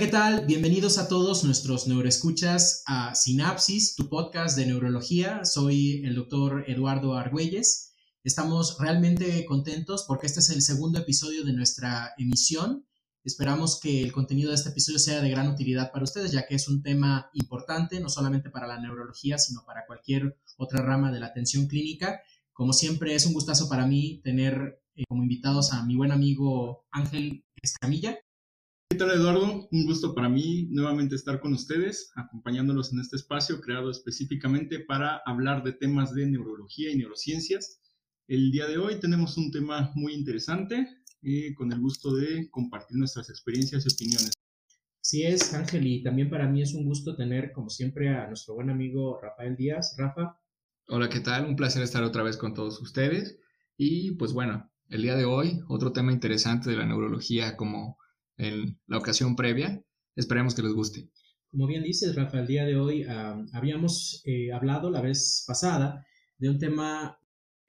¿qué tal? Bienvenidos a todos nuestros neuroescuchas a Sinapsis, tu podcast de neurología. Soy el doctor Eduardo Argüelles. Estamos realmente contentos porque este es el segundo episodio de nuestra emisión. Esperamos que el contenido de este episodio sea de gran utilidad para ustedes, ya que es un tema importante, no solamente para la neurología, sino para cualquier otra rama de la atención clínica. Como siempre, es un gustazo para mí tener eh, como invitados a mi buen amigo Ángel Escamilla. ¿Qué tal Eduardo? Un gusto para mí nuevamente estar con ustedes, acompañándolos en este espacio creado específicamente para hablar de temas de neurología y neurociencias. El día de hoy tenemos un tema muy interesante eh, con el gusto de compartir nuestras experiencias y opiniones. Sí es, Ángel, y también para mí es un gusto tener, como siempre, a nuestro buen amigo Rafael Díaz. Rafa. Hola, ¿qué tal? Un placer estar otra vez con todos ustedes. Y pues bueno, el día de hoy, otro tema interesante de la neurología como en la ocasión previa. Esperemos que les guste. Como bien dices, Rafa, el día de hoy habíamos eh, hablado la vez pasada de un tema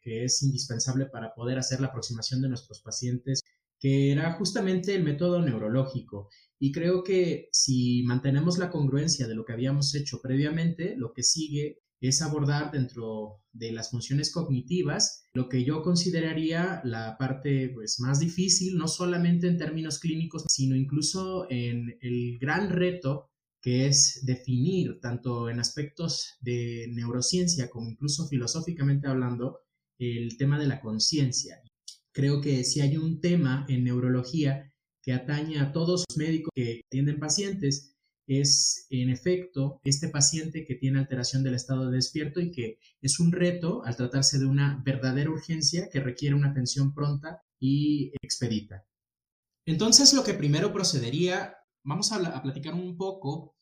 que es indispensable para poder hacer la aproximación de nuestros pacientes, que era justamente el método neurológico. Y creo que si mantenemos la congruencia de lo que habíamos hecho previamente, lo que sigue es abordar dentro de las funciones cognitivas lo que yo consideraría la parte pues, más difícil, no solamente en términos clínicos, sino incluso en el gran reto que es definir, tanto en aspectos de neurociencia como incluso filosóficamente hablando, el tema de la conciencia. Creo que si hay un tema en neurología que atañe a todos los médicos que atienden pacientes, es en efecto este paciente que tiene alteración del estado de despierto y que es un reto al tratarse de una verdadera urgencia que requiere una atención pronta y expedita. Entonces, lo que primero procedería, vamos a, platicar un poco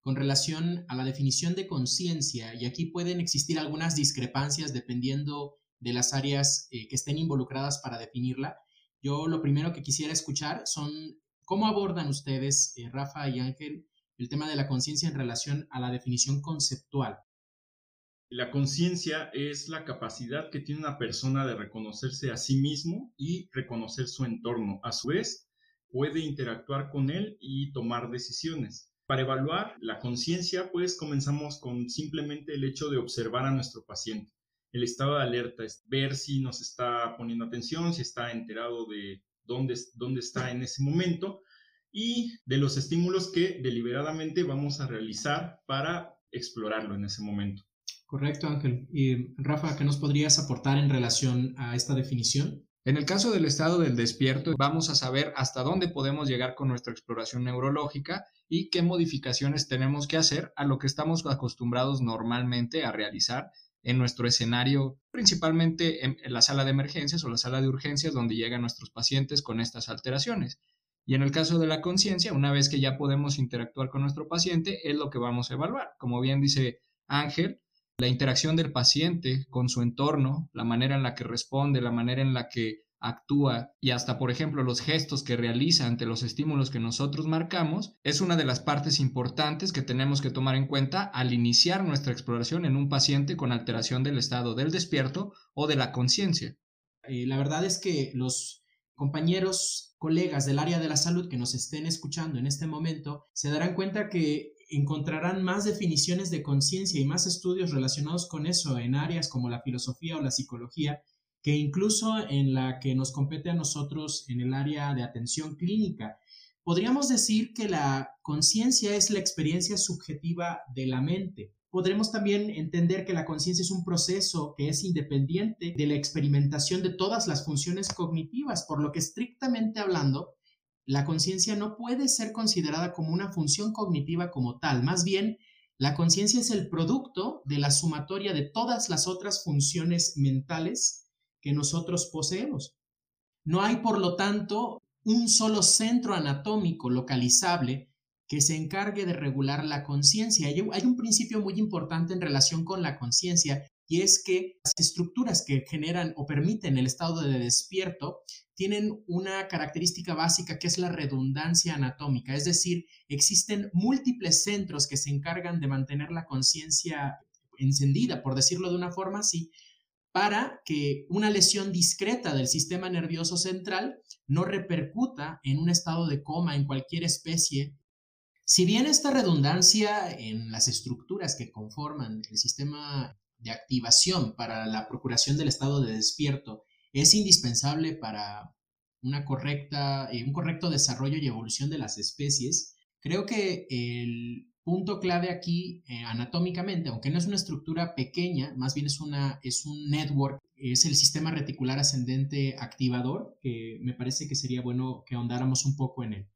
con relación a la definición de conciencia y aquí pueden existir algunas discrepancias dependiendo de las áreas eh, que estén involucradas para definirla. Yo lo primero que quisiera escuchar son cómo abordan ustedes, eh, Rafa y Ángel, el tema de la conciencia en relación a la definición conceptual. La conciencia es la capacidad que tiene una persona de reconocerse a sí mismo y reconocer su entorno. A su vez, puede interactuar con él y tomar decisiones. Para evaluar la conciencia, pues comenzamos con simplemente el hecho de observar a nuestro paciente. El estado de alerta es ver si nos está poniendo atención, si está enterado de dónde, dónde está en ese momento y de los estímulos que deliberadamente vamos a realizar para explorarlo en ese momento. Correcto, Ángel. Y Rafa, ¿qué nos podrías aportar en relación a esta definición? En el caso del estado del despierto, vamos a saber hasta dónde podemos llegar con nuestra exploración neurológica y qué modificaciones tenemos que hacer a lo que estamos acostumbrados normalmente a realizar en nuestro escenario, principalmente en la sala de emergencias o la sala de urgencias donde llegan nuestros pacientes con estas alteraciones. Y en el caso de la conciencia, una vez que ya podemos interactuar con nuestro paciente, es lo que vamos a evaluar. Como bien dice Ángel, la interacción del paciente con su entorno, la manera en la que responde, la manera en la que actúa y hasta, por ejemplo, los gestos que realiza ante los estímulos que nosotros marcamos, es una de las partes importantes que tenemos que tomar en cuenta al iniciar nuestra exploración en un paciente con alteración del estado del despierto o de la conciencia. Eh, la verdad es que los compañeros, colegas del área de la salud que nos estén escuchando en este momento, se darán cuenta que encontrarán más definiciones de conciencia y más estudios relacionados con eso en áreas como la filosofía o la psicología, que incluso en la que nos compete a nosotros en el área de atención clínica. Podríamos decir que la conciencia es la experiencia subjetiva de la mente, podremos también entender que la conciencia es un proceso que es independiente de la experimentación de todas las funciones cognitivas, por lo que estrictamente hablando, la conciencia no puede ser considerada como una función cognitiva como tal, más bien la conciencia es el producto de la sumatoria de todas las otras funciones mentales que nosotros poseemos. No hay, por lo tanto, un solo centro anatómico localizable que se encargue de regular la conciencia. Hay, un principio muy importante en relación con la conciencia y es que las estructuras que generan o permiten el estado de despierto tienen una característica básica que es la redundancia anatómica, es decir, existen múltiples centros que se encargan de mantener la conciencia encendida, por decirlo de una forma así, para que una lesión discreta del sistema nervioso central no repercuta en un estado de coma en cualquier especie Si bien esta redundancia en las estructuras que conforman el sistema de activación para la procuración del estado de despierto es indispensable para una correcta, eh, un correcto desarrollo y evolución de las especies, creo que el punto clave aquí eh, anatómicamente, aunque no es una estructura pequeña, más bien es, una, es un network, es el sistema reticular ascendente activador, que me parece que sería bueno que ahondáramos un poco en él.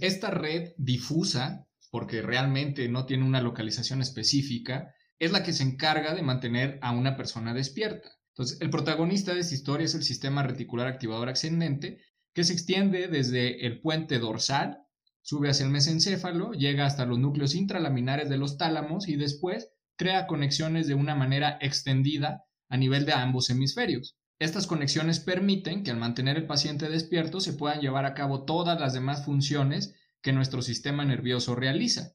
Esta red difusa, porque realmente no tiene una localización específica, es la que se encarga de mantener a una persona despierta. Entonces, el protagonista de esta historia es el sistema reticular activador ascendente, que se extiende desde el puente dorsal, sube hacia el mesencéfalo, llega hasta los núcleos intralaminares de los tálamos y después crea conexiones de una manera extendida a nivel de ambos hemisferios. Estas conexiones permiten que al mantener el paciente despierto se puedan llevar a cabo todas las demás funciones que nuestro sistema nervioso realiza.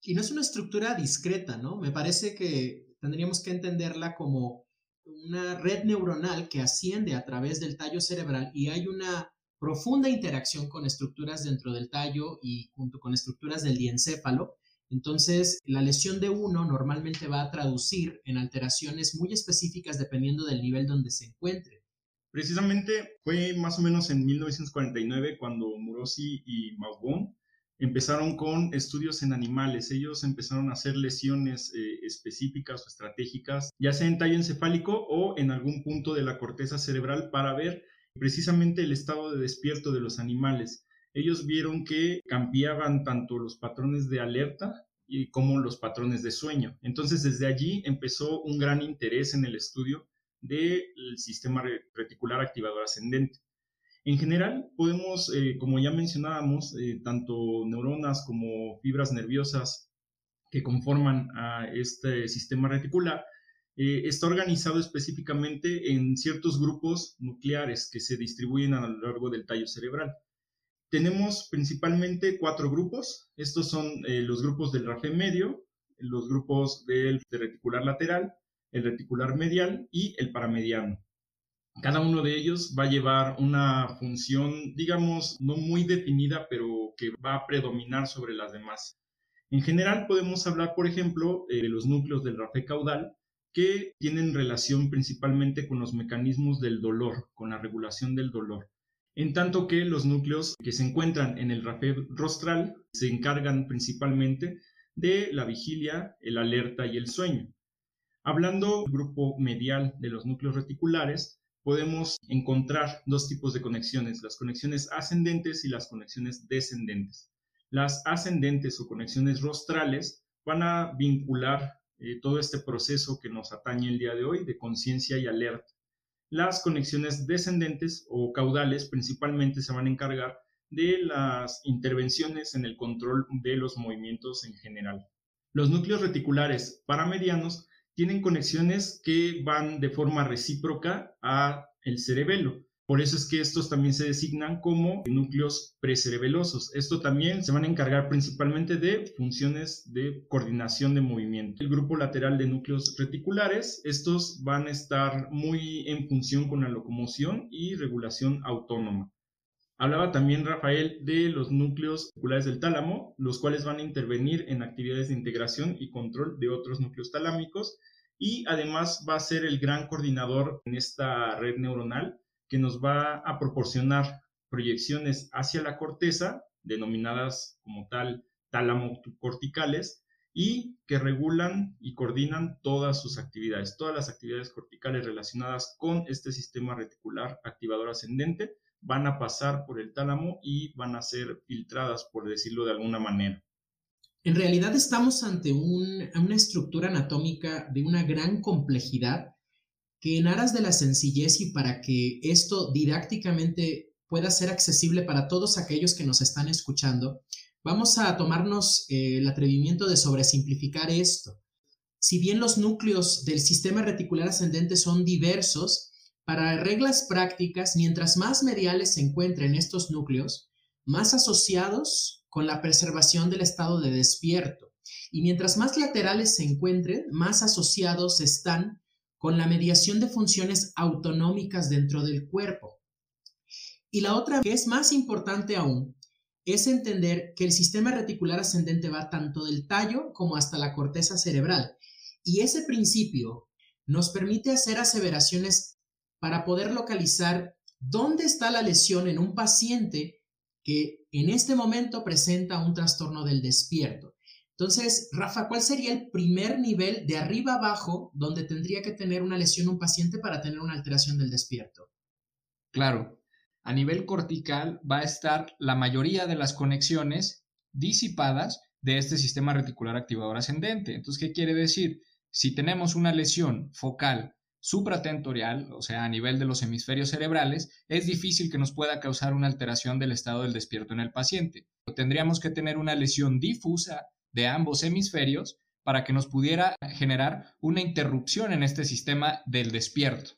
Y no es una estructura discreta, ¿no? Me parece que tendríamos que entenderla como una red neuronal que asciende a través del tallo cerebral y hay una profunda interacción con estructuras dentro del tallo y junto con estructuras del diencéfalo entonces, la lesión de uno normalmente va a traducir en alteraciones muy específicas dependiendo del nivel donde se encuentre. Precisamente fue más o menos en 1949 cuando Morosi y Maubon empezaron con estudios en animales. Ellos empezaron a hacer lesiones eh, específicas o estratégicas, ya sea en tallo encefálico o en algún punto de la corteza cerebral para ver precisamente el estado de despierto de los animales ellos vieron que cambiaban tanto los patrones de alerta y como los patrones de sueño. Entonces, desde allí empezó un gran interés en el estudio del sistema reticular activador ascendente. En general, podemos, eh, como ya mencionábamos, eh, tanto neuronas como fibras nerviosas que conforman a este sistema reticular, eh, está organizado específicamente en ciertos grupos nucleares que se distribuyen a lo largo del tallo cerebral. Tenemos principalmente cuatro grupos. Estos son eh, los grupos del RAFE medio, los grupos del reticular lateral, el reticular medial y el paramediano. Cada uno de ellos va a llevar una función, digamos, no muy definida, pero que va a predominar sobre las demás. En general podemos hablar, por ejemplo, eh, de los núcleos del RAFE caudal, que tienen relación principalmente con los mecanismos del dolor, con la regulación del dolor en tanto que los núcleos que se encuentran en el RAFE rostral se encargan principalmente de la vigilia, el alerta y el sueño. Hablando del grupo medial de los núcleos reticulares, podemos encontrar dos tipos de conexiones, las conexiones ascendentes y las conexiones descendentes. Las ascendentes o conexiones rostrales van a vincular eh, todo este proceso que nos atañe el día de hoy de conciencia y alerta. Las conexiones descendentes o caudales principalmente se van a encargar de las intervenciones en el control de los movimientos en general. Los núcleos reticulares paramedianos tienen conexiones que van de forma recíproca a el cerebelo. Por eso es que estos también se designan como núcleos precerebelosos. Esto también se van a encargar principalmente de funciones de coordinación de movimiento. El grupo lateral de núcleos reticulares, estos van a estar muy en función con la locomoción y regulación autónoma. Hablaba también Rafael de los núcleos reticulares del tálamo, los cuales van a intervenir en actividades de integración y control de otros núcleos talámicos y además va a ser el gran coordinador en esta red neuronal que nos va a proporcionar proyecciones hacia la corteza, denominadas como tal tálamo corticales, y que regulan y coordinan todas sus actividades, todas las actividades corticales relacionadas con este sistema reticular activador ascendente van a pasar por el tálamo y van a ser filtradas, por decirlo de alguna manera. En realidad estamos ante una estructura anatómica de una gran complejidad que en aras de la sencillez y para que esto didácticamente pueda ser accesible para todos aquellos que nos están escuchando, vamos a tomarnos eh, el atrevimiento de sobresimplificar esto. Si bien los núcleos del sistema reticular ascendente son diversos, para reglas prácticas, mientras más mediales se encuentren estos núcleos, más asociados con la preservación del estado de despierto. Y mientras más laterales se encuentren, más asociados están con la mediación de funciones autonómicas dentro del cuerpo. Y la otra, que es más importante aún, es entender que el sistema reticular ascendente va tanto del tallo como hasta la corteza cerebral. Y ese principio nos permite hacer aseveraciones para poder localizar dónde está la lesión en un paciente que en este momento presenta un trastorno del despierto. Entonces, Rafa, ¿cuál sería el primer nivel de arriba abajo donde tendría que tener una lesión un paciente para tener una alteración del despierto? Claro, a nivel cortical va a estar la mayoría de las conexiones disipadas de este sistema reticular activador ascendente. Entonces, ¿qué quiere decir? Si tenemos una lesión focal supratentorial, o sea, a nivel de los hemisferios cerebrales, es difícil que nos pueda causar una alteración del estado del despierto en el paciente. Tendríamos que tener una lesión difusa de ambos hemisferios para que nos pudiera generar una interrupción en este sistema del despierto.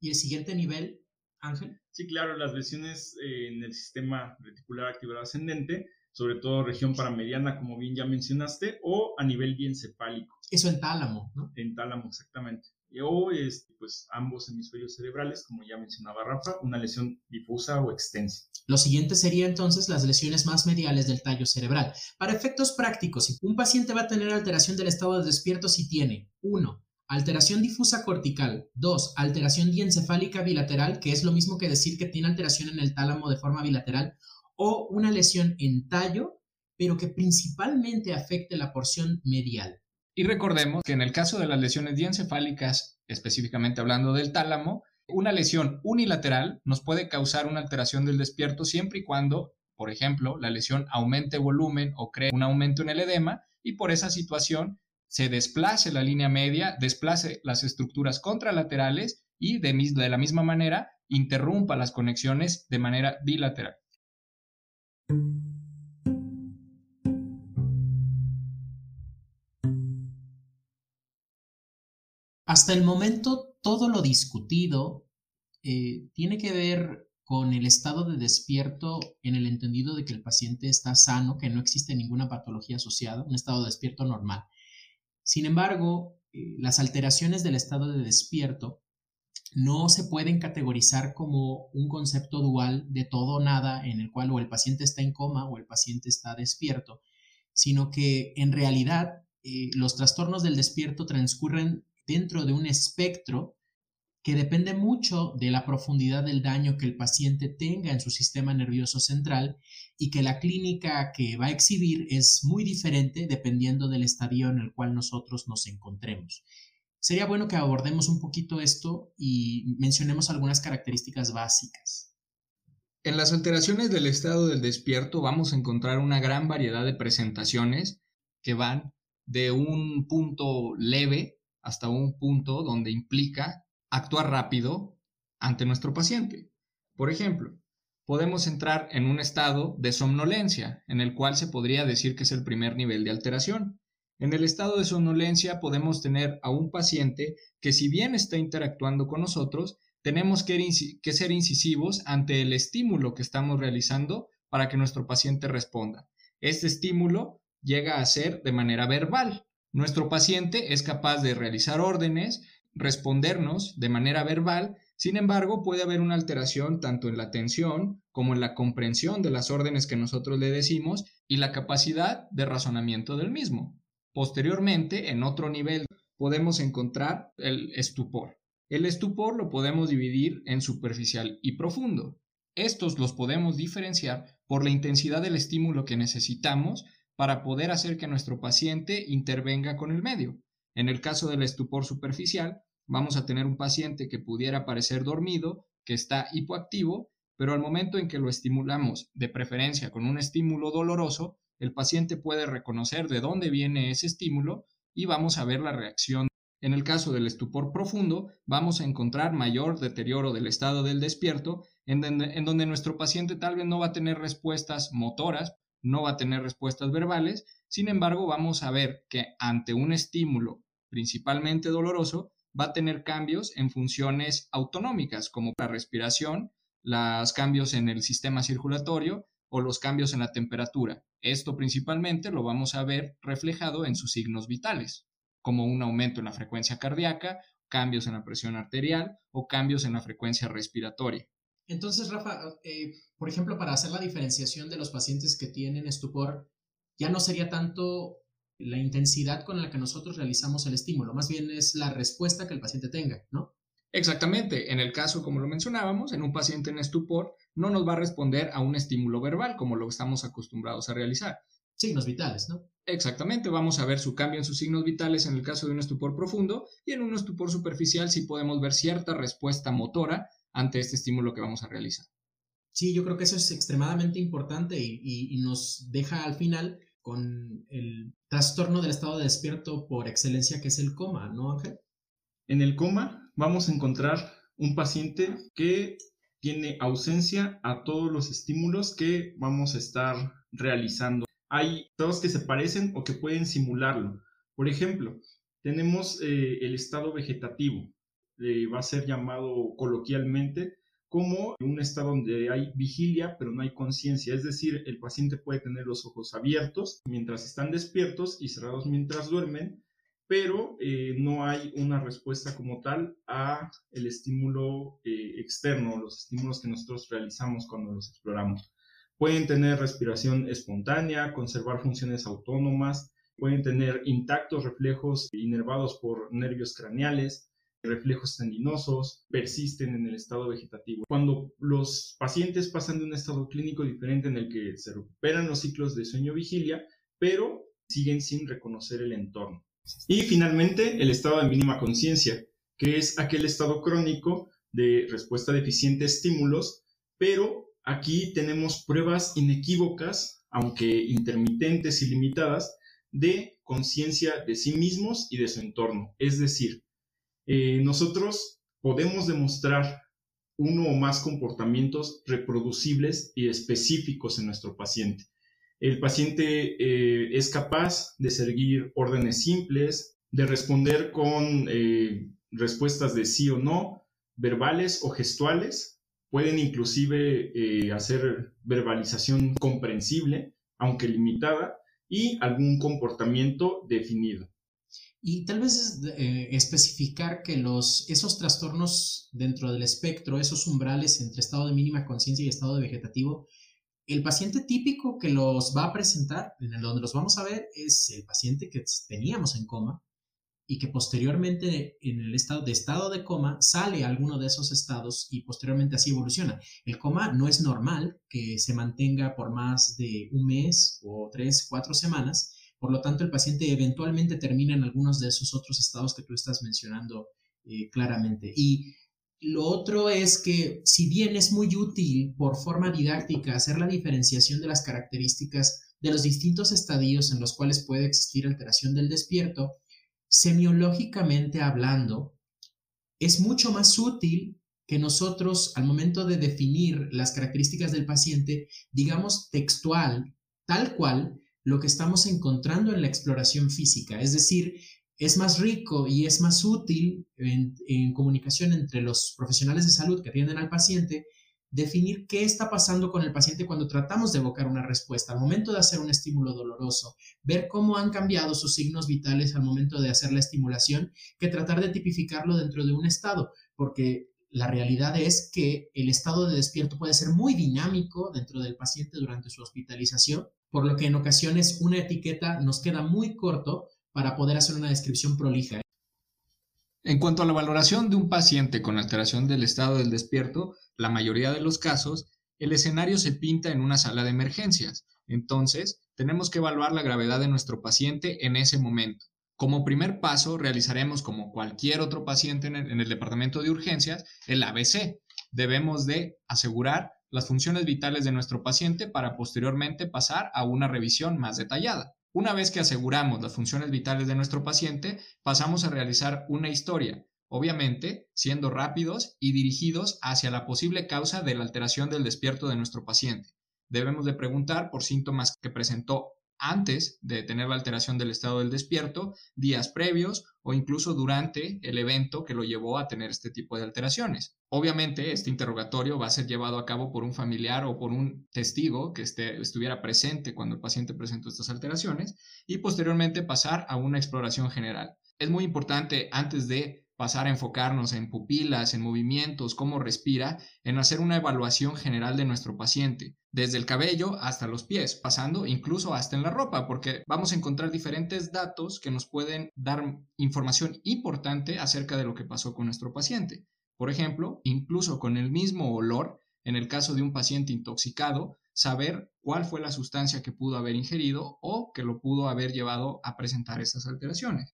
¿Y el siguiente nivel, Ángel? Sí, claro, las lesiones eh, en el sistema reticular activador ascendente, sobre todo región paramediana, como bien ya mencionaste, o a nivel cefálico. Eso en tálamo, ¿no? En tálamo, exactamente o este, pues ambos hemisferios cerebrales, como ya mencionaba Rafa, una lesión difusa o extensa. Lo siguiente sería entonces las lesiones más mediales del tallo cerebral. Para efectos prácticos, un paciente va a tener alteración del estado de despierto si tiene 1. Alteración difusa cortical. 2. Alteración diencefálica bilateral, que es lo mismo que decir que tiene alteración en el tálamo de forma bilateral, o una lesión en tallo, pero que principalmente afecte la porción medial. Y recordemos que en el caso de las lesiones diencefálicas, específicamente hablando del tálamo, una lesión unilateral nos puede causar una alteración del despierto siempre y cuando, por ejemplo, la lesión aumente volumen o cree un aumento en el edema y por esa situación se desplace la línea media, desplace las estructuras contralaterales y de, de la misma manera interrumpa las conexiones de manera bilateral. Hasta el momento, todo lo discutido eh, tiene que ver con el estado de despierto en el entendido de que el paciente está sano, que no existe ninguna patología asociada, un estado de despierto normal. Sin embargo, eh, las alteraciones del estado de despierto no se pueden categorizar como un concepto dual de todo o nada en el cual o el paciente está en coma o el paciente está despierto, sino que en realidad eh, los trastornos del despierto transcurren dentro de un espectro que depende mucho de la profundidad del daño que el paciente tenga en su sistema nervioso central y que la clínica que va a exhibir es muy diferente dependiendo del estadio en el cual nosotros nos encontremos. Sería bueno que abordemos un poquito esto y mencionemos algunas características básicas. En las alteraciones del estado del despierto vamos a encontrar una gran variedad de presentaciones que van de un punto leve hasta un punto donde implica actuar rápido ante nuestro paciente. Por ejemplo, podemos entrar en un estado de somnolencia, en el cual se podría decir que es el primer nivel de alteración. En el estado de somnolencia podemos tener a un paciente que si bien está interactuando con nosotros, tenemos que, que, ser incisivos ante el estímulo que estamos realizando para que nuestro paciente responda. Este estímulo llega a ser de manera verbal. Nuestro paciente es capaz de realizar órdenes, respondernos de manera verbal, sin embargo puede haber una alteración tanto en la atención como en la comprensión de las órdenes que nosotros le decimos y la capacidad de razonamiento del mismo. Posteriormente, en otro nivel, podemos encontrar el estupor. El estupor lo podemos dividir en superficial y profundo. Estos los podemos diferenciar por la intensidad del estímulo que necesitamos para poder hacer que nuestro paciente intervenga con el medio. En el caso del estupor superficial, vamos a tener un paciente que pudiera parecer dormido, que está hipoactivo, pero al momento en que lo estimulamos, de preferencia con un estímulo doloroso, el paciente puede reconocer de dónde viene ese estímulo y vamos a ver la reacción. En el caso del estupor profundo, vamos a encontrar mayor deterioro del estado del despierto, en donde, nuestro paciente tal vez no va a tener respuestas motoras, no va a tener respuestas verbales, sin embargo vamos a ver que ante un estímulo principalmente doloroso, va a tener cambios en funciones autonómicas como la respiración, los cambios en el sistema circulatorio o los cambios en la temperatura. Esto principalmente lo vamos a ver reflejado en sus signos vitales, como un aumento en la frecuencia cardíaca, cambios en la presión arterial o cambios en la frecuencia respiratoria. Entonces, Rafa, eh, por ejemplo, para hacer la diferenciación de los pacientes que tienen estupor, ya no sería tanto la intensidad con la que nosotros realizamos el estímulo, más bien es la respuesta que el paciente tenga, ¿no? Exactamente. En el caso, como lo mencionábamos, en un paciente en estupor, no nos va a responder a un estímulo verbal como lo estamos acostumbrados a realizar. Signos vitales, ¿no? Exactamente, vamos a ver su cambio en sus signos vitales en el caso de un estupor profundo y en un estupor superficial sí podemos ver cierta respuesta motora ante este estímulo que vamos a realizar. Sí, yo creo que eso es extremadamente importante y, nos deja al final con el trastorno del estado de despierto por excelencia que es el coma, ¿no, Ángel? En el coma vamos a encontrar un paciente que tiene ausencia a todos los estímulos que vamos a estar realizando. Hay estados que se parecen o que pueden simularlo. Por ejemplo, tenemos eh, el estado vegetativo. Va a ser llamado coloquialmente como un estado donde hay vigilia pero no hay conciencia, es decir, el paciente puede tener los ojos abiertos mientras están despiertos y cerrados mientras duermen, pero eh, no hay una respuesta como tal a el estímulo eh, externo, los estímulos que nosotros realizamos cuando los exploramos. Pueden tener respiración espontánea, conservar funciones autónomas, pueden tener intactos reflejos inervados por nervios craneales, reflejos tendinosos, persisten en el estado vegetativo. Cuando los pacientes pasan de un estado clínico diferente en el que se recuperan los ciclos de sueño-vigilia, pero siguen sin reconocer el entorno. Y finalmente, el estado de mínima conciencia, que es aquel estado crónico de respuesta deficiente a estímulos, pero aquí tenemos pruebas inequívocas, aunque intermitentes y limitadas, de conciencia de sí mismos y de su entorno. Es decir, eh, nosotros podemos demostrar uno o más comportamientos reproducibles y específicos en nuestro paciente. El paciente eh, es capaz de seguir órdenes simples, de responder con eh, respuestas de sí o no, verbales o gestuales. Pueden inclusive hacer verbalización comprensible, aunque limitada, y algún comportamiento definido. Y tal vez especificar que los, esos trastornos dentro del espectro, esos umbrales entre estado de mínima conciencia y estado de vegetativo, el paciente típico que los va a presentar, en el donde los vamos a ver, es el paciente que teníamos en coma y que posteriormente en el estado de estado de coma sale a alguno de esos estados y posteriormente así evoluciona. El coma no es normal que se mantenga por más de un mes o tres, cuatro semanas. Por lo tanto, el paciente eventualmente termina en algunos de esos otros estados que tú estás mencionando eh, claramente. Y lo otro es que si bien es muy útil por forma didáctica hacer la diferenciación de las características de los distintos estadios en los cuales puede existir alteración del despierto, semiológicamente hablando, es mucho más útil que nosotros al momento de definir las características del paciente, digamos textual, tal cual lo que estamos encontrando en la exploración física, es decir, es más rico y es más útil en, comunicación entre los profesionales de salud que atienden al paciente definir qué está pasando con el paciente cuando tratamos de evocar una respuesta, al momento de hacer un estímulo doloroso, ver cómo han cambiado sus signos vitales al momento de hacer la estimulación, que tratar de tipificarlo dentro de un estado, porque la realidad es que el estado de despierto puede ser muy dinámico dentro del paciente durante su hospitalización, por lo que en ocasiones una etiqueta nos queda muy corto para poder hacer una descripción prolija. En cuanto a la valoración de un paciente con alteración del estado del despierto, la mayoría de los casos, el escenario se pinta en una sala de emergencias. Entonces, tenemos que evaluar la gravedad de nuestro paciente en ese momento. Como primer paso, realizaremos, como cualquier otro paciente en el, en el departamento de urgencias, el ABC. Debemos de asegurar las funciones vitales de nuestro paciente para posteriormente pasar a una revisión más detallada. Una vez que aseguramos las funciones vitales de nuestro paciente, pasamos a realizar una historia, obviamente siendo rápidos y dirigidos hacia la posible causa de la alteración del despierto de nuestro paciente. Debemos de preguntar por síntomas que presentó antes de tener la alteración del estado del despierto, días previos o incluso durante el evento que lo llevó a tener este tipo de alteraciones. Obviamente, este interrogatorio va a ser llevado a cabo por un familiar o por un testigo que estuviera presente cuando el paciente presentó estas alteraciones y posteriormente pasar a una exploración general. Es muy importante antes de pasar a enfocarnos en pupilas, en movimientos, cómo respira, en hacer una evaluación general de nuestro paciente, desde el cabello hasta los pies, pasando incluso hasta en la ropa, porque vamos a encontrar diferentes datos que nos pueden dar información importante acerca de lo que pasó con nuestro paciente. Por ejemplo, incluso con el mismo olor, en el caso de un paciente intoxicado, saber cuál fue la sustancia que pudo haber ingerido o que lo pudo haber llevado a presentar estas alteraciones.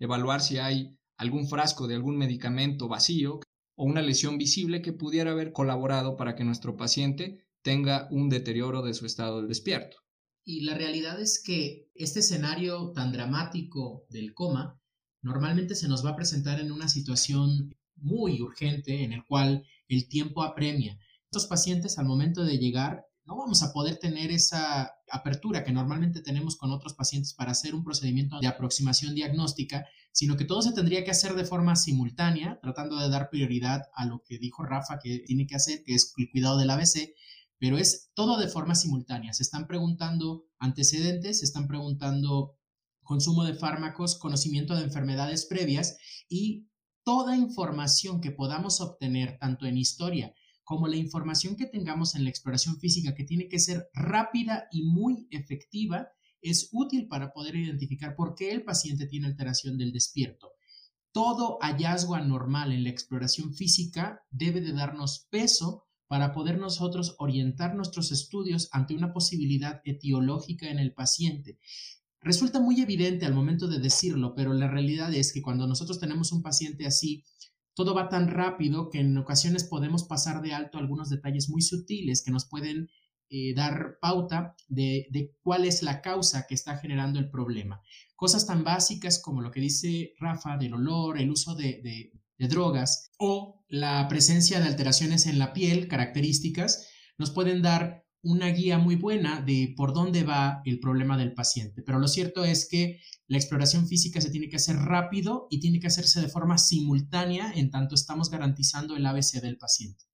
Evaluar si hay algún frasco de algún medicamento vacío o una lesión visible que pudiera haber colaborado para que nuestro paciente tenga un deterioro de su estado del despierto. Y la realidad es que este escenario tan dramático del coma normalmente se nos va a presentar en una situación muy urgente en el cual el tiempo apremia. Estos pacientes al momento de llegar no vamos a poder tener esa apertura que normalmente tenemos con otros pacientes para hacer un procedimiento de aproximación diagnóstica, sino que todo se tendría que hacer de forma simultánea, tratando de dar prioridad a lo que dijo Rafa que tiene que hacer, que es el cuidado del ABC, pero es todo de forma simultánea. Se están preguntando antecedentes, se están preguntando consumo de fármacos, conocimiento de enfermedades previas y toda información que podamos obtener tanto en historia como la información que tengamos en la exploración física, que tiene que ser rápida y muy efectiva, es útil para poder identificar por qué el paciente tiene alteración del despierto. Todo hallazgo anormal en la exploración física debe de darnos peso para poder nosotros orientar nuestros estudios ante una posibilidad etiológica en el paciente. Resulta muy evidente al momento de decirlo, pero la realidad es que cuando nosotros tenemos un paciente así, todo va tan rápido que en ocasiones podemos pasar de alto algunos detalles muy sutiles que nos pueden eh, dar pauta de, cuál es la causa que está generando el problema. Cosas tan básicas como lo que dice Rafa del olor, el uso de drogas o la presencia de alteraciones en la piel, características, nos pueden dar una guía muy buena de por dónde va el problema del paciente. Pero lo cierto es que la exploración física se tiene que hacer rápido y tiene que hacerse de forma simultánea en tanto estamos garantizando el ABC del paciente.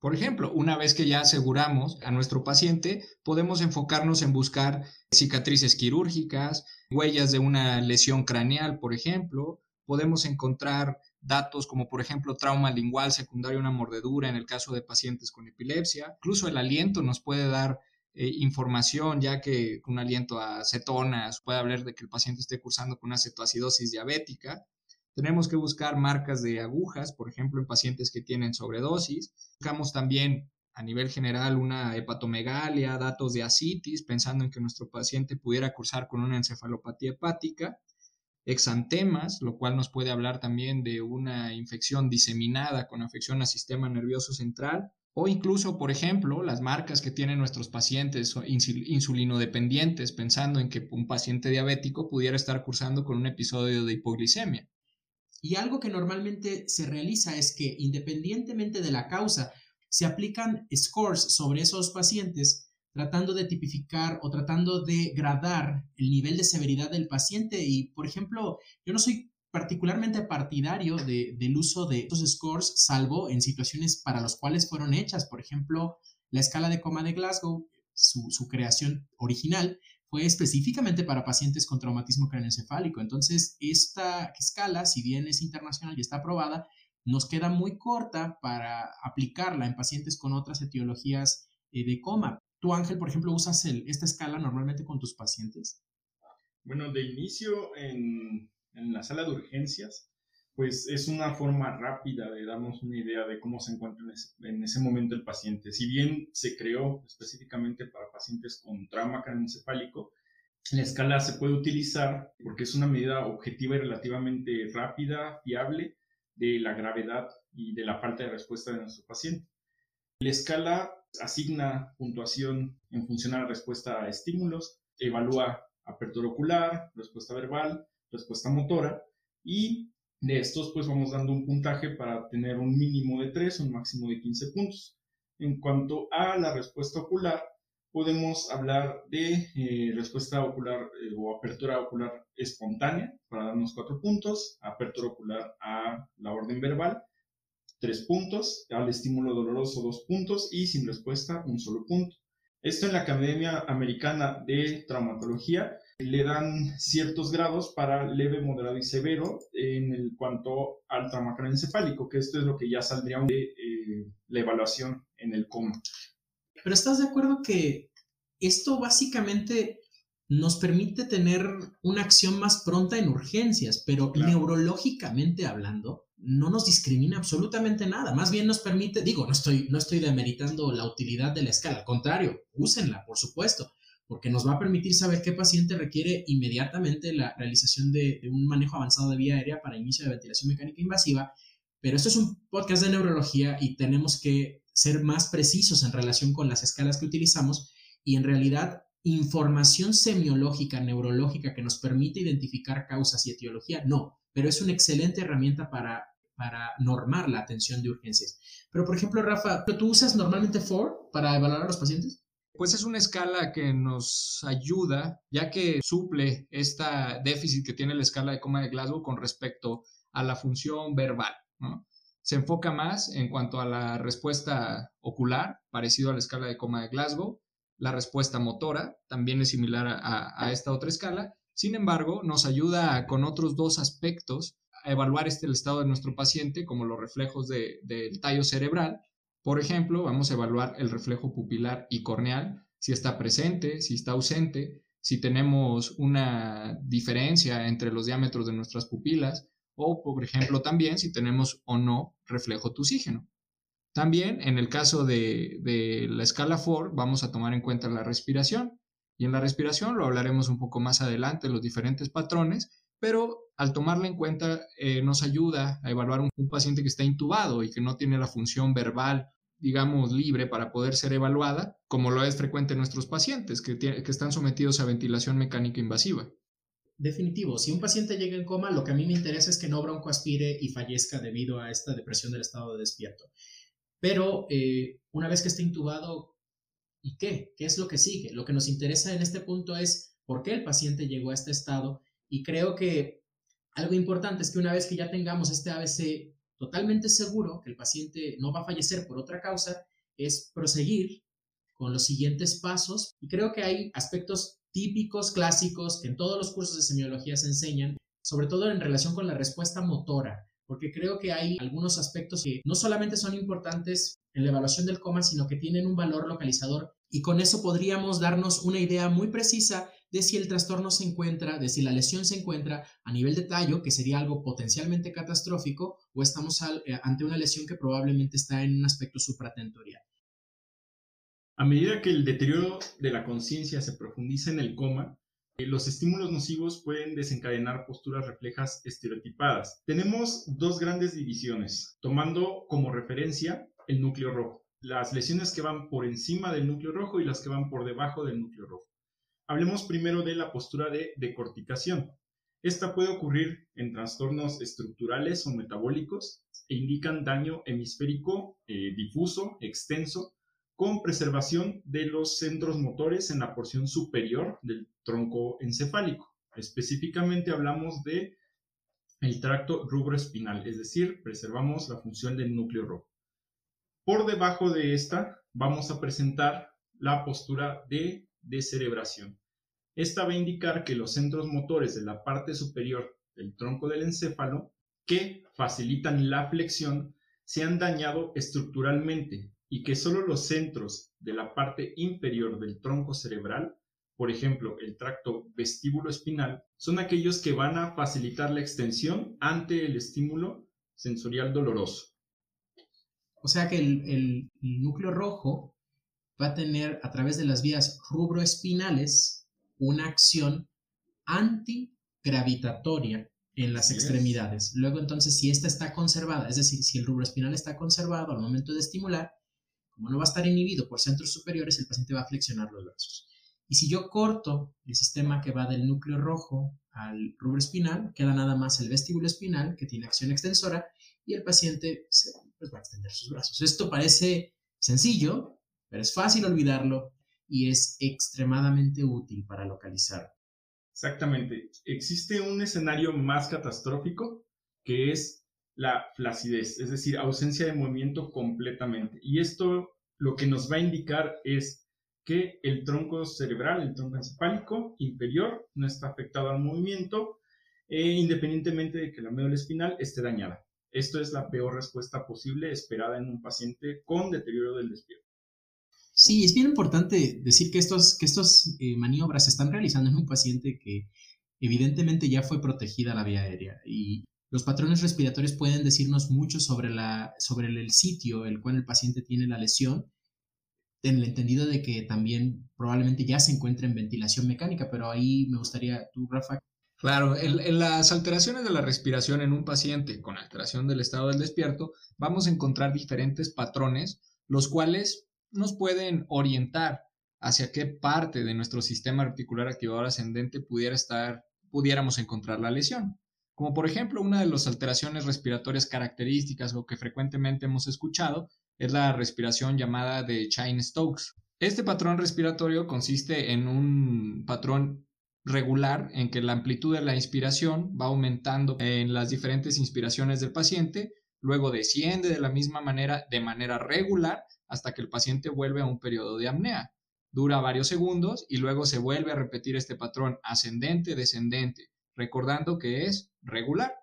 Por ejemplo, una vez que ya aseguramos a nuestro paciente, podemos enfocarnos en buscar cicatrices quirúrgicas, huellas de una lesión craneal, por ejemplo. Podemos encontrar datos como por ejemplo trauma lingual secundario una mordedura en el caso de pacientes con epilepsia. Incluso el aliento nos puede dar eh, información, ya que un aliento a cetonas puede hablar de que el paciente esté cursando con una cetoacidosis diabética. Tenemos que buscar marcas de agujas, por ejemplo, en pacientes que tienen sobredosis. Buscamos también a nivel general una hepatomegalia, datos de asitis, pensando en que nuestro paciente pudiera cursar con una encefalopatía hepática exantemas, lo cual nos puede hablar también de una infección diseminada con afección al sistema nervioso central, o incluso, por ejemplo, las marcas que tienen nuestros pacientes insulinodependientes, pensando en que un paciente diabético pudiera estar cursando con un episodio de hipoglicemia. Y algo que normalmente se realiza es que independientemente de la causa, se aplican scores sobre esos pacientes tratando de tipificar o tratando de gradar el nivel de severidad del paciente. Y, por ejemplo, yo no soy particularmente partidario del uso de estos scores, salvo en situaciones para las cuales fueron hechas. Por ejemplo, la escala de coma de Glasgow, su, su creación original, fue específicamente para pacientes con traumatismo craneoencefálico. Entonces, esta escala, si bien es internacional y está aprobada, nos queda muy corta para aplicarla en pacientes con otras etiologías eh, de coma. Tú, Ángel, por ejemplo, usas esta escala normalmente con tus pacientes. Bueno, de inicio en, la sala de urgencias, pues es una forma rápida de darnos una idea de cómo se encuentra en ese, momento el paciente. Si bien se creó específicamente para pacientes con trauma craneoencefálico, la escala se puede utilizar porque es una medida objetiva y relativamente rápida, fiable de la gravedad y de la falta de respuesta de nuestro paciente. La escala asigna puntuación en función a la respuesta a estímulos, evalúa apertura ocular, respuesta verbal, respuesta motora y de estos pues vamos dando un puntaje para tener un mínimo de 3, un máximo de 15 puntos. En cuanto a la respuesta ocular, podemos hablar de eh, respuesta ocular eh, o apertura ocular espontánea para darnos 4 puntos, apertura ocular a la orden verbal tres puntos, al estímulo doloroso dos puntos y sin respuesta un solo punto. Esto en la Academia Americana de Traumatología le dan ciertos grados para leve, moderado y severo en el cuanto al trauma encefálico, que esto es lo que ya saldría de eh, la evaluación en el coma. Pero ¿estás de acuerdo que esto básicamente nos permite tener una acción más pronta en urgencias, pero neurológicamente hablando, no nos discrimina absolutamente nada. Más bien nos permite, digo, no estoy, no estoy demeritando la utilidad de la escala, al contrario, úsenla, por supuesto, porque nos va a permitir saber qué paciente requiere inmediatamente la realización de, un manejo avanzado de vía aérea para inicio de ventilación mecánica invasiva. Pero esto es un podcast de neurología y tenemos que ser más precisos en relación con las escalas que utilizamos y en realidad información semiológica, neurológica que nos permite identificar causas y etiología, no, pero es una excelente herramienta para, para normar la atención de urgencias. Pero, por ejemplo, Rafa, ¿tú usas normalmente FOR para evaluar a los pacientes? Pues es una escala que nos ayuda, ya que suple esta déficit que tiene la escala de coma de Glasgow con respecto a la función verbal. Se enfoca más en cuanto a la respuesta ocular, parecido a la escala de coma de Glasgow, la respuesta motora también es similar a, esta otra escala. Sin embargo, nos ayuda con otros dos aspectos evaluar este el estado de nuestro paciente, como los reflejos del tallo cerebral. Por ejemplo, vamos a evaluar el reflejo pupilar y corneal, si está presente, si está ausente, si tenemos una diferencia entre los diámetros de nuestras pupilas o, por ejemplo, también si tenemos o no reflejo tusígeno. También en el caso de, la escala Ford vamos a tomar en cuenta la respiración y en la respiración lo hablaremos un poco más adelante, los diferentes patrones, pero al tomarla en cuenta eh, nos ayuda a evaluar un, paciente que está intubado y que no tiene la función verbal digamos, libre para poder ser evaluada, como lo es frecuente en nuestros pacientes que, que están sometidos a ventilación mecánica invasiva. Definitivo, si un paciente llega en coma, lo que a mí me interesa es que no broncoaspire y fallezca debido a esta depresión del estado de despierto. Pero eh, una vez que esté intubado, ¿y qué? ¿Qué es lo que sigue? Lo que nos interesa en este punto es por qué el paciente llegó a este estado y creo que algo importante es que una vez que ya tengamos este ABC totalmente seguro que el paciente no va a fallecer por otra causa, es proseguir con los siguientes pasos. Y creo que hay aspectos típicos, clásicos, que en todos los cursos de semiología se enseñan, sobre todo en relación con la respuesta motora porque creo que hay algunos aspectos que no solamente son importantes en la evaluación del coma, sino que tienen un valor localizador. Y con eso podríamos darnos una idea muy precisa de si el trastorno se encuentra, de si la lesión se encuentra a nivel de tallo, que sería algo potencialmente catastrófico, o estamos eh, ante una lesión que probablemente está en un aspecto supratentorial. A medida que el deterioro de la conciencia se profundiza en el coma, eh, los estímulos nocivos pueden desencadenar posturas reflejas estereotipadas. Tenemos dos grandes divisiones, tomando como referencia el núcleo rojo, las lesiones que van por encima del núcleo rojo y las que van por debajo del núcleo rojo. Hablemos primero de la postura de decorticación. Esta puede ocurrir en trastornos estructurales o metabólicos e indican daño hemisférico eh, difuso, extenso, con preservación de los centros motores en la porción superior del tronco encefálico. Específicamente hablamos de el tracto rubroespinal, es decir, preservamos la función del núcleo rojo. Por debajo de esta vamos a presentar la postura de descerebración. Esta va a indicar que los centros motores de la parte superior del tronco del encéfalo que facilitan la flexión se han dañado estructuralmente, y que solo los centros de la parte inferior del tronco cerebral, por ejemplo, el tracto vestíbulo espinal, son aquellos que van a facilitar la extensión ante el estímulo sensorial doloroso. O sea que el, núcleo rojo va a tener a través de las vías rubroespinales una acción antigravitatoria en las extremidades. Luego entonces si esta está conservada, es decir, si el rubroespinal está conservado al momento de estimular, como no va a estar inhibido por centros superiores, el paciente va a flexionar los brazos. Y si yo corto el sistema que va del núcleo rojo al rubro espinal, queda nada más el vestíbulo espinal, que tiene acción extensora, y el paciente pues, va a extender sus brazos. Esto parece sencillo, pero es fácil olvidarlo y es extremadamente útil para localizar. Exactamente. Existe un escenario más catastrófico que es la flacidez, es decir, ausencia de movimiento completamente. Y esto lo que nos va a indicar es que el tronco cerebral, el tronco encefálico inferior, no está afectado al movimiento, eh, independientemente de que la médula espinal esté dañada. Esto es la peor respuesta posible esperada en un paciente con deterioro del despierto. Sí, es bien importante decir que estos, que estos eh, maniobras se están realizando en un paciente que evidentemente ya fue protegida la vía aérea y los patrones respiratorios pueden decirnos mucho sobre, la, sobre el sitio el cual el paciente tiene la lesión, en el entendido de que también probablemente ya se encuentra en ventilación mecánica, pero ahí me gustaría, tú, Rafa. Claro, en, las alteraciones de la respiración en un paciente con alteración del estado del despierto, vamos a encontrar diferentes patrones, los cuales nos pueden orientar hacia qué parte de nuestro sistema articular activador ascendente pudiera estar, pudiéramos encontrar la lesión como por ejemplo una de las alteraciones respiratorias características o que frecuentemente hemos escuchado es la respiración llamada de Chine-Stokes. Este patrón respiratorio consiste en un patrón regular en que la amplitud de la inspiración va aumentando en las diferentes inspiraciones del paciente, luego desciende de la misma manera de manera regular hasta que el paciente vuelve a un periodo de apnea. Dura varios segundos y luego se vuelve a repetir este patrón ascendente-descendente recordando que es regular.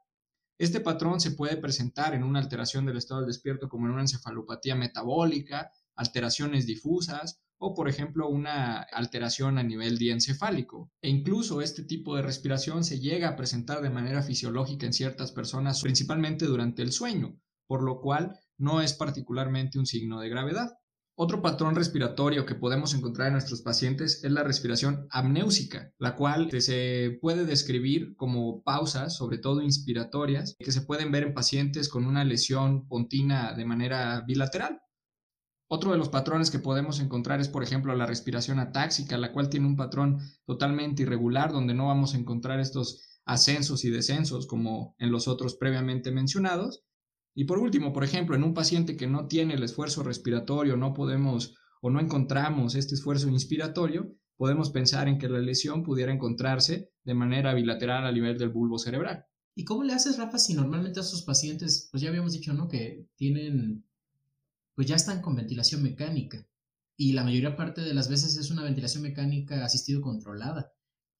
Este patrón se puede presentar en una alteración del estado del despierto como en una encefalopatía metabólica, alteraciones difusas o, por ejemplo, una alteración a nivel diencefálico. E incluso este tipo de respiración se llega a presentar de manera fisiológica en ciertas personas, principalmente durante el sueño, por lo cual no es particularmente un signo de gravedad. Otro patrón respiratorio que podemos encontrar en nuestros pacientes es la respiración amnéusica, la cual se puede describir como pausas, sobre todo inspiratorias, que se pueden ver en pacientes con una lesión pontina de manera bilateral. Otro de los patrones que podemos encontrar es, por ejemplo, la respiración atáxica, la cual tiene un patrón totalmente irregular, donde no vamos a encontrar estos ascensos y descensos como en los otros previamente mencionados. Y por último, por ejemplo, en un paciente que no tiene el esfuerzo respiratorio, no podemos o no encontramos este esfuerzo inspiratorio, podemos pensar en que la lesión pudiera encontrarse de manera bilateral a nivel del bulbo cerebral. ¿Y cómo le haces, Rafa, si normalmente a esos pacientes, pues ya habíamos dicho, ¿no? Que tienen, pues ya están con ventilación mecánica y la mayoría parte de las veces es una ventilación mecánica asistido controlada.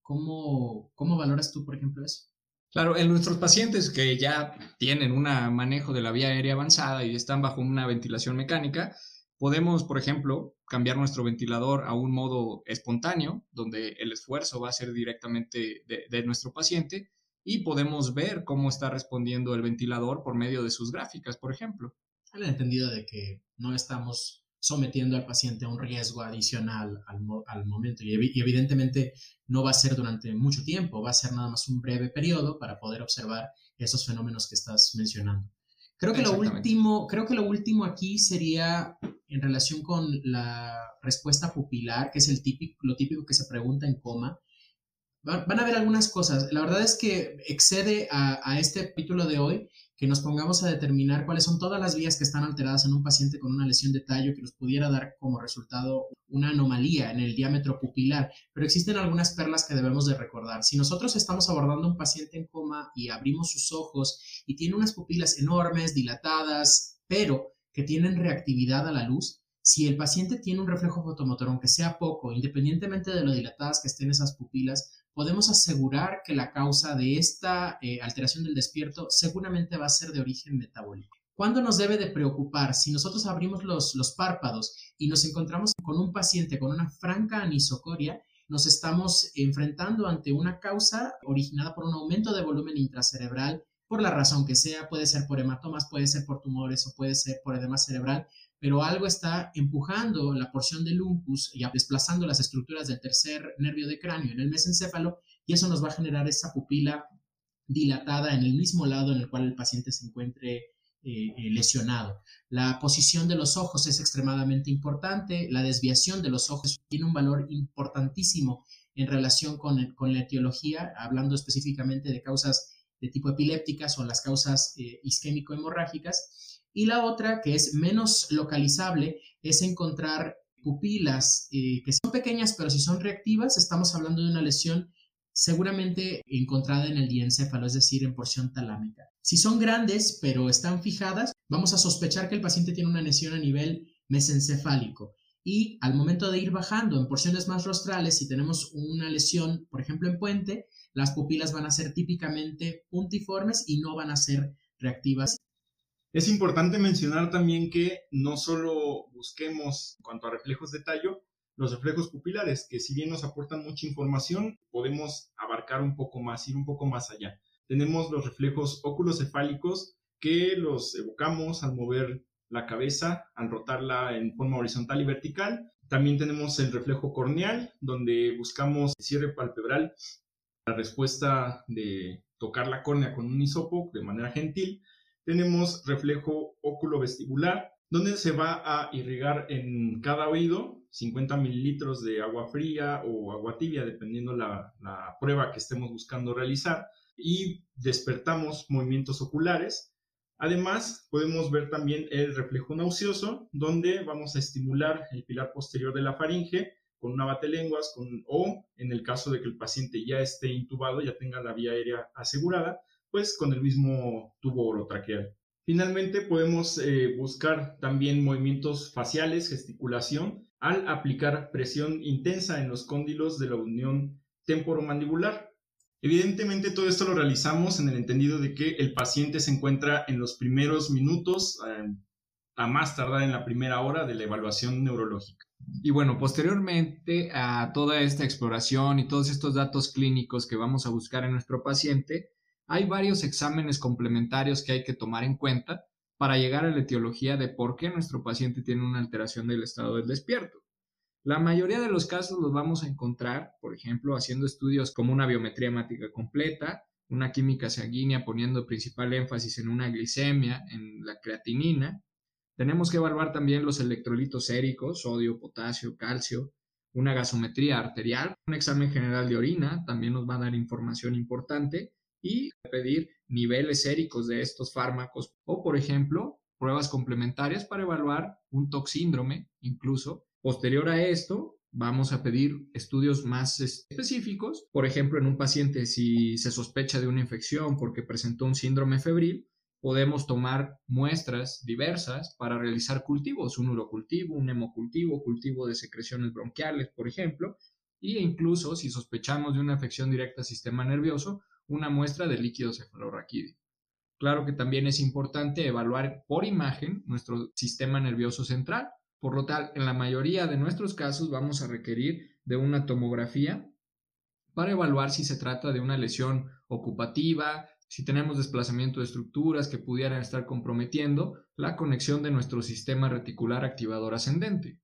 ¿Cómo, cómo valoras tú, por ejemplo, eso? Claro, en nuestros pacientes que ya tienen un manejo de la vía aérea avanzada y están bajo una ventilación mecánica, podemos, por ejemplo, cambiar nuestro ventilador a un modo espontáneo, donde el esfuerzo va a ser directamente de, nuestro paciente y podemos ver cómo está respondiendo el ventilador por medio de sus gráficas, por ejemplo. El entendido de que no estamos sometiendo al paciente a un riesgo adicional al, momento. Y, evidentemente no va a ser durante mucho tiempo, va a ser nada más un breve periodo para poder observar esos fenómenos que estás mencionando. Creo que, lo último, creo que lo último aquí sería en relación con la respuesta pupilar, que es el típico, lo típico que se pregunta en coma. Van, a ver algunas cosas. La verdad es que excede a, a este capítulo de hoy que nos pongamos a determinar cuáles son todas las vías que están alteradas en un paciente con una lesión de tallo que nos pudiera dar como resultado una anomalía en el diámetro pupilar, pero existen algunas perlas que debemos de recordar. Si nosotros estamos abordando un paciente en coma y abrimos sus ojos y tiene unas pupilas enormes, dilatadas, pero que tienen reactividad a la luz, si el paciente tiene un reflejo fotomotor, aunque sea poco, independientemente de lo dilatadas que estén esas pupilas, podemos asegurar que la causa de esta eh, alteración del despierto seguramente va a ser de origen metabólico. ¿Cuándo nos debe de preocupar? Si nosotros abrimos los, los párpados y nos encontramos con un paciente con una franca anisocoria, nos estamos enfrentando ante una causa originada por un aumento de volumen intracerebral, por la razón que sea, puede ser por hematomas, puede ser por tumores o puede ser por edema cerebral, pero algo está empujando la porción del uncus y desplazando las estructuras del tercer nervio de cráneo en el mesencéfalo y eso nos va a generar esa pupila dilatada en el mismo lado en el cual el paciente se encuentre eh, eh, lesionado. La posición de los ojos es extremadamente importante, la desviación de los ojos tiene un valor importantísimo en relación con, con la etiología, hablando específicamente de causas de tipo epilépticas o las causas eh, isquémico-hemorrágicas y la otra, que es menos localizable, es encontrar pupilas eh, que son pequeñas, pero si son reactivas, estamos hablando de una lesión seguramente encontrada en el diencéfalo, es decir, en porción talámica. Si son grandes, pero están fijadas, vamos a sospechar que el paciente tiene una lesión a nivel mesencefálico. y al momento de ir bajando en porciones más rostrales, si tenemos una lesión, por ejemplo, en puente, las pupilas van a ser típicamente puntiformes y no van a ser reactivas. Es importante mencionar también que no solo busquemos en cuanto a reflejos de tallo, los reflejos pupilares, que si bien nos aportan mucha información, podemos abarcar un poco más, ir un poco más allá. Tenemos los reflejos óculocefálicos que los evocamos al mover la cabeza al rotarla en forma horizontal y vertical. También tenemos el reflejo corneal, donde buscamos el cierre palpebral, la respuesta de tocar la córnea con un hisopo de manera gentil. Tenemos reflejo óculo vestibular, donde se va a irrigar en cada oído 50 mililitros de agua fría o agua tibia, dependiendo la, la prueba que estemos buscando realizar, y despertamos movimientos oculares. Además, podemos ver también el reflejo nauseoso, donde vamos a estimular el pilar posterior de la faringe con una batelenguas con, o, en el caso de que el paciente ya esté intubado, ya tenga la vía aérea asegurada, pues con el mismo tubo orotraqueal. Finalmente, podemos eh, buscar también movimientos faciales, gesticulación, al aplicar presión intensa en los cóndilos de la unión temporomandibular. Evidentemente todo esto lo realizamos en el entendido de que el paciente se encuentra en los primeros minutos, eh, a más tardar en la primera hora de la evaluación neurológica. Y bueno, posteriormente a toda esta exploración y todos estos datos clínicos que vamos a buscar en nuestro paciente, hay varios exámenes complementarios que hay que tomar en cuenta para llegar a la etiología de por qué nuestro paciente tiene una alteración del estado del despierto. La mayoría de los casos los vamos a encontrar, por ejemplo, haciendo estudios como una biometría hemática completa, una química sanguínea poniendo principal énfasis en una glicemia, en la creatinina. Tenemos que evaluar también los electrolitos séricos, sodio, potasio, calcio, una gasometría arterial, un examen general de orina también nos va a dar información importante y pedir niveles séricos de estos fármacos. O, por ejemplo, pruebas complementarias para evaluar un toxíndrome incluso. Posterior a esto, vamos a pedir estudios más específicos. Por ejemplo, en un paciente, si se sospecha de una infección porque presentó un síndrome febril, podemos tomar muestras diversas para realizar cultivos, un urocultivo, un hemocultivo, cultivo de secreciones bronquiales, por ejemplo, e incluso si sospechamos de una afección directa al sistema nervioso, una muestra de líquido cefalorraquídeo. Claro que también es importante evaluar por imagen nuestro sistema nervioso central, por lo tal, en la mayoría de nuestros casos vamos a requerir de una tomografía para evaluar si se trata de una lesión ocupativa, si tenemos desplazamiento de estructuras que pudieran estar comprometiendo la conexión de nuestro sistema reticular activador ascendente.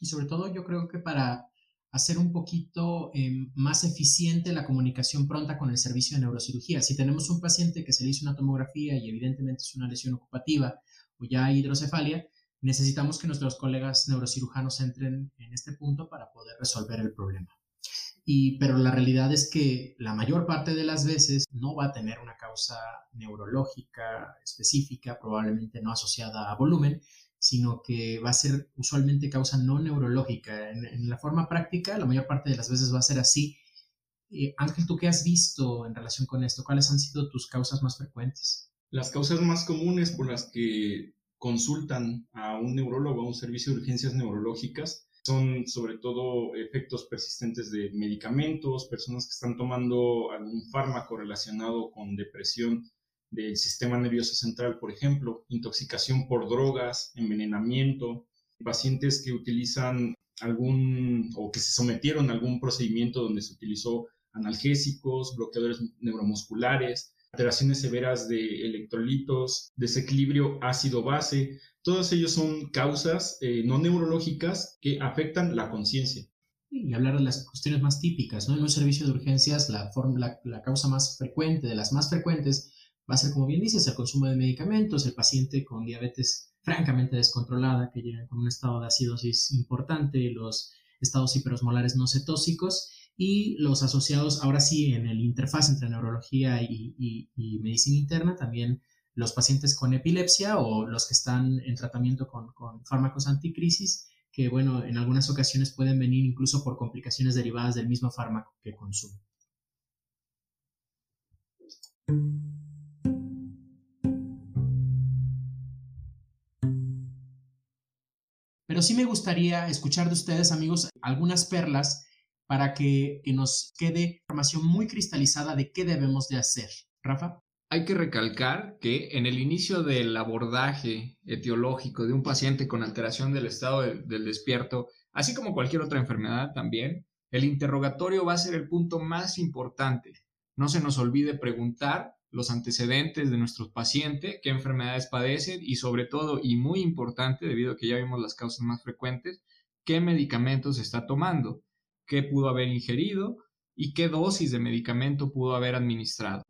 Y sobre todo yo creo que para hacer un poquito em, más eficiente la comunicación pronta con el servicio de neurocirugía. Si tenemos un paciente que se le hizo una tomografía y evidentemente es una lesión ocupativa o ya hay hidrocefalia, necesitamos que nuestros colegas neurocirujanos entren en este punto para poder resolver el problema. Y, pero la realidad es que la mayor parte de las veces no va a tener una causa neurológica específica, probablemente no asociada a volumen, sino que va a ser usualmente causa no neurológica. En, la forma práctica, la mayor parte de las veces va a ser así. Eh, Ángel, ¿tú qué has visto en relación con esto? ¿Cuáles han sido tus causas más frecuentes? Las causas más comunes por las que consultan a un neurólogo, a un servicio de urgencias neurológicas, son sobre todo efectos persistentes de medicamentos, personas que están tomando algún fármaco relacionado con depresión del sistema nervioso central, por ejemplo, intoxicación por drogas, envenenamiento, pacientes que utilizan algún o que se sometieron a algún procedimiento donde se utilizó analgésicos, bloqueadores neuromusculares, alteraciones severas de electrolitos, desequilibrio ácido-base. Todos ellos son causas eh, no neurológicas que afectan la conciencia. Y hablar de las cuestiones más típicas, ¿no? En un servicio de urgencias, la, la, la causa más frecuente, de las más frecuentes, va a ser, como bien dices, el consumo de medicamentos, el paciente con diabetes francamente descontrolada, que llega con un estado de acidosis importante, los estados hiperosmolares no cetóxicos, y los asociados ahora sí en el interfaz entre neurología y, medicina interna, también los pacientes con epilepsia o los que están en tratamiento con, fármacos anticrisis, que bueno, en algunas ocasiones pueden venir incluso por complicaciones derivadas del mismo fármaco que consumen. Pero sí me gustaría escuchar de ustedes, amigos, algunas perlas para que, que nos quede información muy cristalizada de qué debemos de hacer. Rafa. Hay que recalcar que en el inicio del abordaje etiológico de un paciente con alteración del estado del despierto, así como cualquier otra enfermedad también, el interrogatorio va a ser el punto más importante. No se nos olvide preguntar los antecedentes de nuestro paciente, qué enfermedades padece y sobre todo, y muy importante, debido a que ya vimos las causas más frecuentes, qué medicamentos está tomando, qué pudo haber ingerido y qué dosis de medicamento pudo haber administrado.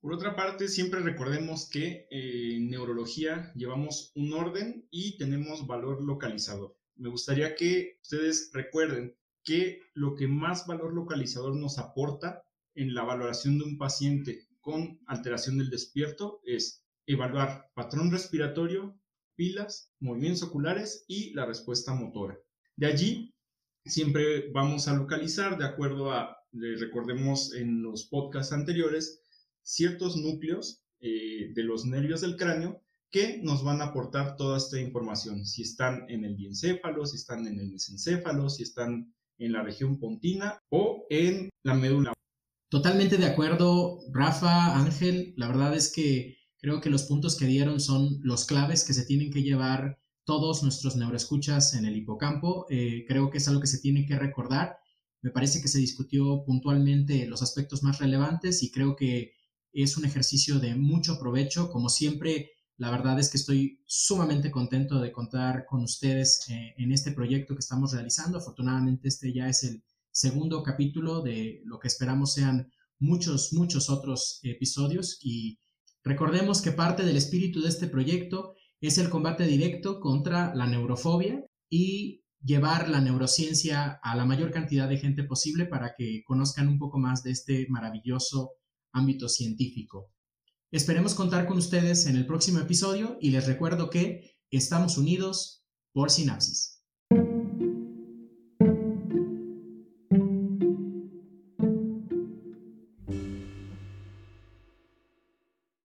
Por otra parte, siempre recordemos que eh, en neurología llevamos un orden y tenemos valor localizador. Me gustaría que ustedes recuerden que lo que más valor localizador nos aporta en la valoración de un paciente con alteración del despierto es evaluar patrón respiratorio, pilas, movimientos oculares y la respuesta motora. De allí, siempre vamos a localizar, de acuerdo a, recordemos en los podcasts anteriores, ciertos núcleos eh, de los nervios del cráneo que nos van a aportar toda esta información. Si están en el diencéfalo, si están en el mesencéfalo, si están en la región pontina o en la médula. Totalmente de acuerdo, Rafa, Ángel. La verdad es que creo que los puntos que dieron son los claves que se tienen que llevar todos nuestros neuroescuchas en el hipocampo. Eh, creo que es algo que se tiene que recordar. Me parece que se discutió puntualmente los aspectos más relevantes y creo que es un ejercicio de mucho provecho. Como siempre, la verdad es que estoy sumamente contento de contar con ustedes eh, en este proyecto que estamos realizando. Afortunadamente, este ya es el segundo capítulo de lo que esperamos sean muchos, muchos otros episodios. Y recordemos que parte del espíritu de este proyecto es el combate directo contra la neurofobia y llevar la neurociencia a la mayor cantidad de gente posible para que conozcan un poco más de este maravilloso ámbito científico. Esperemos contar con ustedes en el próximo episodio y les recuerdo que estamos unidos por sinapsis.